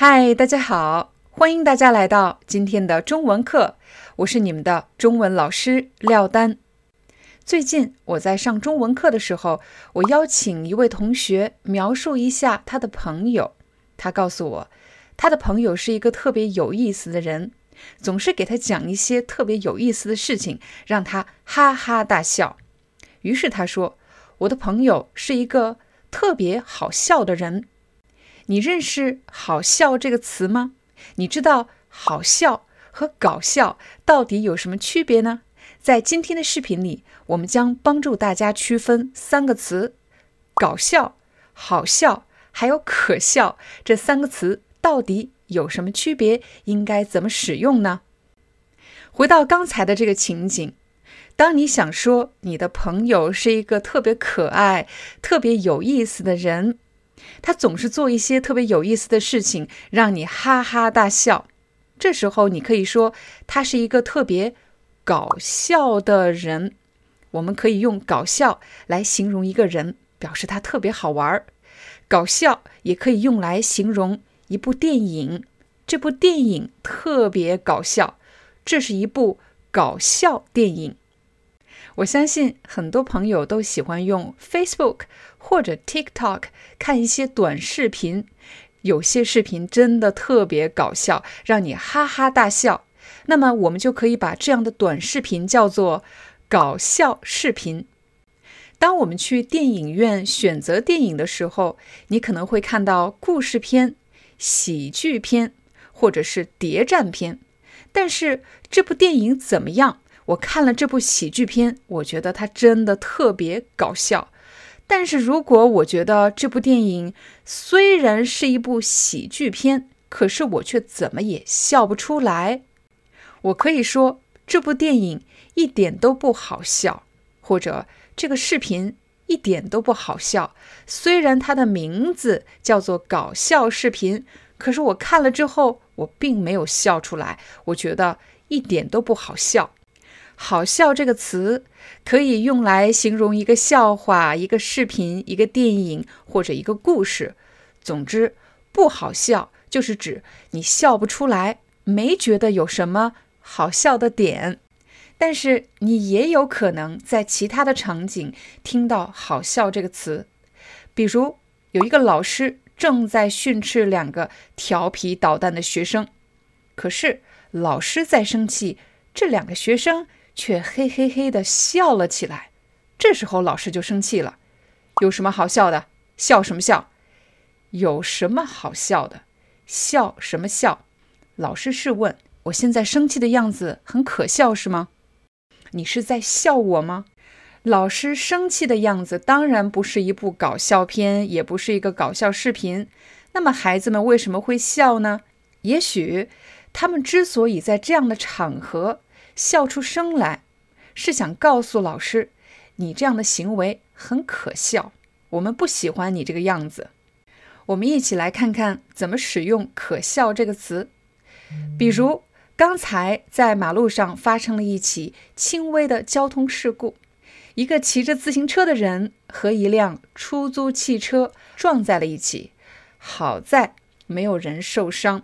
嗨，大家好，欢迎大家来到今天的中文课，我是你们的中文老师廖丹。最近我在上中文课的时候，我邀请一位同学描述一下他的朋友，他告诉我，他的朋友是一个特别有意思的人，总是给他讲一些特别有意思的事情，让他哈哈大笑。于是他说，我的朋友是一个特别好笑的人。你认识“好笑”这个词吗？你知道“好笑”和“搞笑”到底有什么区别呢？在今天的视频里，我们将帮助大家区分三个词：搞笑、好笑，还有可笑。这三个词到底有什么区别？应该怎么使用呢？回到刚才的这个情景，当你想说你的朋友是一个特别可爱、特别有意思的人。他总是做一些特别有意思的事情，让你哈哈大笑。这时候，你可以说他是一个特别搞笑的人。我们可以用“搞笑”来形容一个人，表示他特别好玩儿。搞笑也可以用来形容一部电影，这部电影特别搞笑。这是一部搞笑电影。我相信很多朋友都喜欢用 Facebook 或者 TikTok 看一些短视频，有些视频真的特别搞笑，让你哈哈大笑。那么我们就可以把这样的短视频叫做搞笑视频。当我们去电影院选择电影的时候，你可能会看到故事片、喜剧片或者是谍战片，但是这部电影怎么样？我看了这部喜剧片，我觉得它真的特别搞笑。但是如果我觉得这部电影虽然是一部喜剧片，可是我却怎么也笑不出来，我可以说这部电影一点都不好笑，或者这个视频一点都不好笑。虽然它的名字叫做搞笑视频，可是我看了之后，我并没有笑出来，我觉得一点都不好笑。好笑这个词可以用来形容一个笑话、一个视频、一个电影或者一个故事。总之，不好笑就是指你笑不出来，没觉得有什么好笑的点。但是你也有可能在其他的场景听到“好笑”这个词，比如有一个老师正在训斥两个调皮捣蛋的学生，可是老师在生气，这两个学生。却嘿嘿嘿的笑了起来，这时候老师就生气了：“有什么好笑的？笑什么笑？有什么好笑的？笑什么笑？”老师是问：“我现在生气的样子很可笑是吗？你是在笑我吗？”老师生气的样子当然不是一部搞笑片，也不是一个搞笑视频。那么孩子们为什么会笑呢？也许他们之所以在这样的场合，笑出声来，是想告诉老师，你这样的行为很可笑，我们不喜欢你这个样子。我们一起来看看怎么使用“可笑”这个词。比如，刚才在马路上发生了一起轻微的交通事故，一个骑着自行车的人和一辆出租汽车撞在了一起，好在没有人受伤。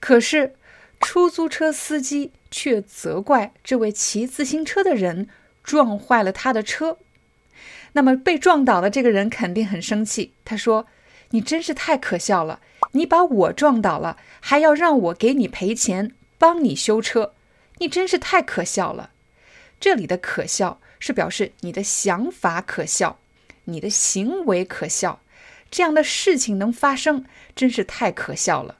可是，出租车司机。却责怪这位骑自行车的人撞坏了他的车。那么被撞倒的这个人肯定很生气。他说：“你真是太可笑了！你把我撞倒了，还要让我给你赔钱，帮你修车，你真是太可笑了。”这里的“可笑”是表示你的想法可笑，你的行为可笑，这样的事情能发生，真是太可笑了。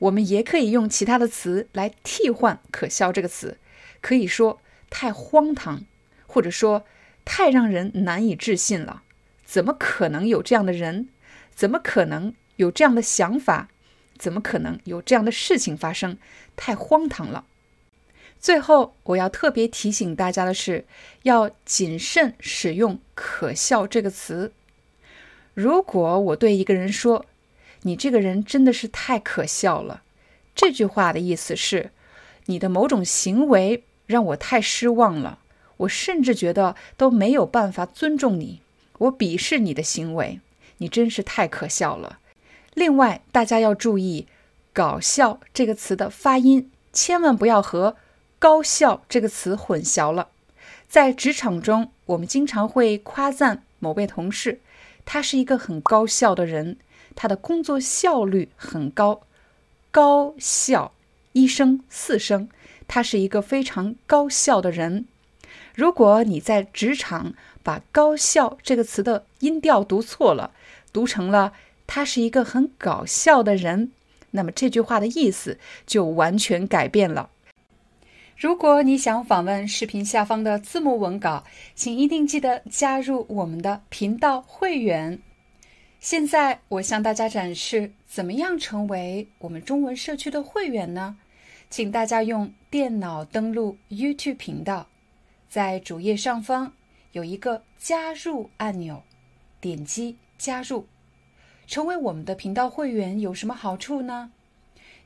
我们也可以用其他的词来替换“可笑”这个词，可以说太荒唐，或者说太让人难以置信了。怎么可能有这样的人？怎么可能有这样的想法？怎么可能有这样的事情发生？太荒唐了。最后，我要特别提醒大家的是，要谨慎使用“可笑”这个词。如果我对一个人说：“你这个人真的是太可笑了”，这句话的意思是，你的某种行为让我太失望了，我甚至觉得都没有办法尊重你，我鄙视你的行为，你真是太可笑了。另外，大家要注意“搞笑”这个词的发音，千万不要和。高效这个词混淆了，在职场中，我们经常会夸赞某位同事，他是一个很高效的人，他的工作效率很高。高效一声四声，他是一个非常高效的人。如果你在职场把“高效”这个词的音调读错了，读成了他是一个很搞笑的人，那么这句话的意思就完全改变了。如果你想访问视频下方的字幕文稿，请一定记得加入我们的频道会员。现在我向大家展示怎么样成为我们中文社区的会员呢？请大家用电脑登录 YouTube 频道，在主页上方有一个加入按钮，点击加入，成为我们的频道会员有什么好处呢？